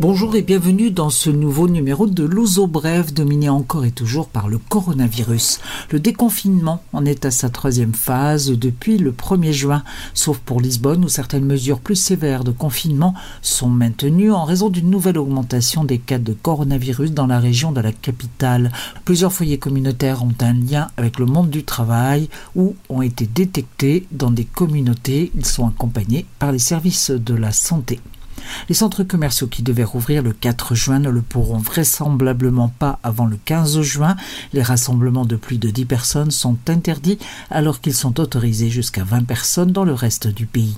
Bonjour et bienvenue dans ce nouveau numéro de l'Ouzo Bref, dominé encore et toujours par le coronavirus. Le déconfinement en est à sa troisième phase depuis le 1er juin, sauf pour Lisbonne où certaines mesures plus sévères de confinement sont maintenues en raison d'une nouvelle augmentation des cas de coronavirus dans la région de la capitale. Plusieurs foyers communautaires ont un lien avec le monde du travail ou ont été détectés dans des communautés. Ils sont accompagnés par les services de la santé. Les centres commerciaux qui devaient rouvrir le 4 juin ne le pourront vraisemblablement pas avant le 15 juin. Les rassemblements de plus de 10 personnes sont interdits alors qu'ils sont autorisés jusqu'à 20 personnes dans le reste du pays.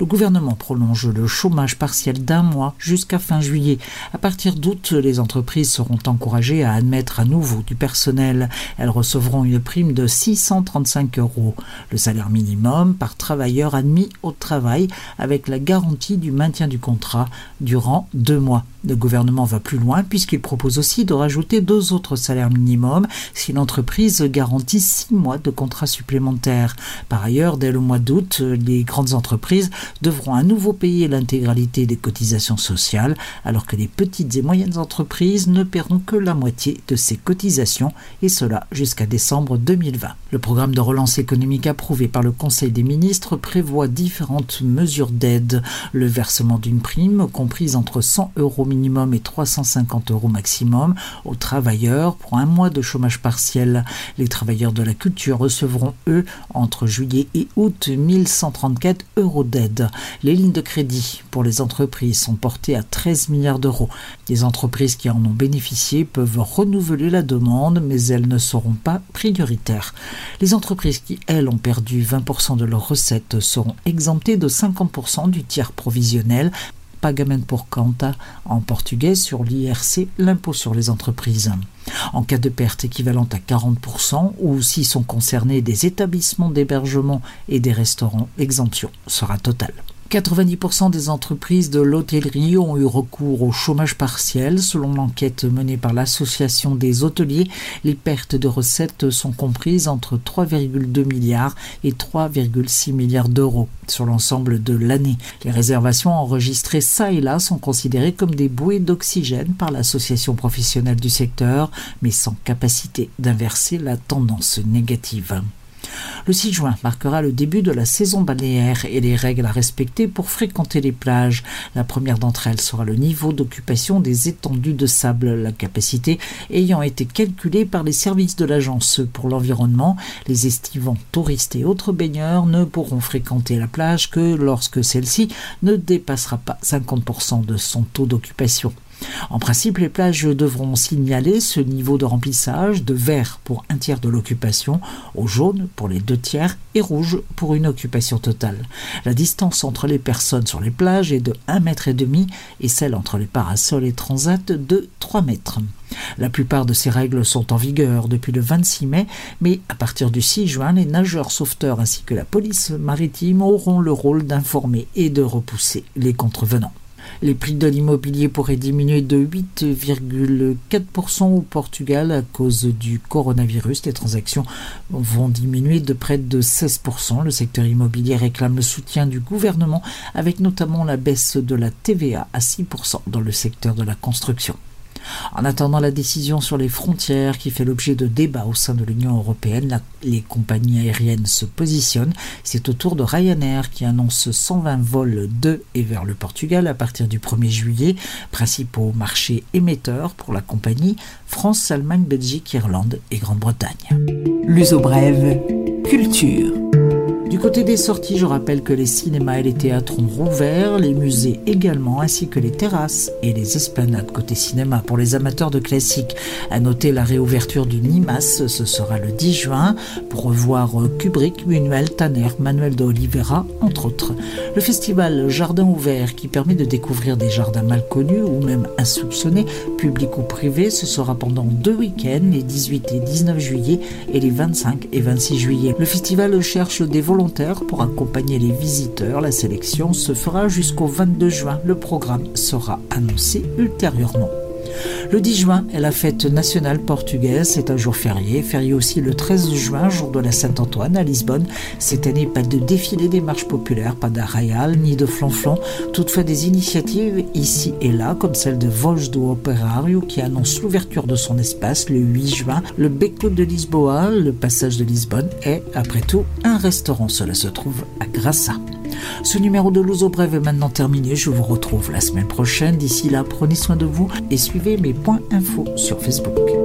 Le gouvernement prolonge le chômage partiel d'un mois jusqu'à fin juillet. À partir d'août, les entreprises seront encouragées à admettre à nouveau du personnel. Elles recevront une prime de 635 euros, le salaire minimum par travailleur admis au travail avec la garantie du maintien du contrat durant deux mois. Le gouvernement va plus loin puisqu'il propose aussi de rajouter deux autres salaires minimums si l'entreprise garantit six mois de contrat supplémentaires. Par ailleurs, dès le mois d'août, les grandes entreprises devront à nouveau payer l'intégralité des cotisations sociales, alors que les petites et moyennes entreprises ne paieront que la moitié de ces cotisations, et cela jusqu'à décembre 2020. Le programme de relance économique approuvé par le Conseil des ministres prévoit différentes mesures d'aide. Le versement d'une prime, comprise entre 100 euros minimum et 350 euros maximum, aux travailleurs pour un mois de chômage partiel. Les travailleurs de la culture recevront, eux, entre juillet et août, 1134 euros les lignes de crédit pour les entreprises sont portées à 13 milliards d'euros. Les entreprises qui en ont bénéficié peuvent renouveler la demande, mais elles ne seront pas prioritaires. Les entreprises qui, elles, ont perdu 20% de leurs recettes seront exemptées de 50% du tiers provisionnel pagamento pour conta en portugais sur l'IRC, l'impôt sur les entreprises. En cas de perte équivalente à 40% ou si sont concernés des établissements d'hébergement et des restaurants, l'exemption sera totale. 90% des entreprises de l'hôtellerie ont eu recours au chômage partiel. Selon l'enquête menée par l'Association des hôteliers, les pertes de recettes sont comprises entre 3,2 milliards et 3,6 milliards d'euros sur l'ensemble de l'année. Les réservations enregistrées ça et là sont considérées comme des bouées d'oxygène par l'association professionnelle du secteur, mais sans capacité d'inverser la tendance négative. Le 6 juin marquera le début de la saison balnéaire et les règles à respecter pour fréquenter les plages. La première d'entre elles sera le niveau d'occupation des étendues de sable, la capacité ayant été calculée par les services de l'agence pour l'environnement. Les estivants, touristes et autres baigneurs ne pourront fréquenter la plage que lorsque celle-ci ne dépassera pas 50% de son taux d'occupation. En principe, les plages devront signaler ce niveau de remplissage de vert pour un tiers de l'occupation, au jaune pour les deux tiers et rouge pour une occupation totale. La distance entre les personnes sur les plages est de 1,5 mètre et celle entre les parasols et transats de 3 mètres. La plupart de ces règles sont en vigueur depuis le 26 mai, mais à partir du 6 juin, les nageurs sauveteurs ainsi que la police maritime auront le rôle d'informer et de repousser les contrevenants. Les prix de l'immobilier pourraient diminuer de 8,4% au Portugal à cause du coronavirus. Les transactions vont diminuer de près de 16%. Le secteur immobilier réclame le soutien du gouvernement avec notamment la baisse de la TVA à 6% dans le secteur de la construction. En attendant la décision sur les frontières qui fait l'objet de débats au sein de l'Union européenne, les compagnies aériennes se positionnent. C'est au tour de Ryanair qui annonce 120 vols de et vers le Portugal à partir du 1er juillet, principaux marchés émetteurs pour la compagnie France, Allemagne, Belgique, Irlande et Grande-Bretagne. L'uso brève, culture. Du côté des sorties, je rappelle que les cinémas et les théâtres ont rouvert, les musées également, ainsi que les terrasses et les esplanades côté cinéma pour les amateurs de classiques. À noter la réouverture du Nimas, ce sera le 10 juin, pour revoir Kubrick, Manuel Tanner, Manuel de Oliveira, entre autres. Le festival Jardin ouvert, qui permet de découvrir des jardins mal connus ou même insoupçonnés, publics ou privés, ce sera pendant deux week-ends, les 18 et 19 juillet et les 25 et 26 juillet. Le festival cherche des volontaires pour accompagner les visiteurs. La sélection se fera jusqu'au 22 juin. Le programme sera annoncé ultérieurement. Le 10 juin est la fête nationale portugaise, c'est un jour férié, férié aussi le 13 juin, jour de la Saint-Antoine à Lisbonne. Cette année, pas de défilé des marches populaires, pas d'arrayal ni de flonflon, toutefois des initiatives ici et là, comme celle de Voz do Operário qui annonce l'ouverture de son espace le 8 juin, le Beco de Lisboa, le passage de Lisbonne est, après tout, un restaurant. Cela se trouve à Grassa. Ce numéro de Louzo Brève est maintenant terminé. Je vous retrouve la semaine prochaine. D'ici là, prenez soin de vous et suivez mes points infos sur Facebook.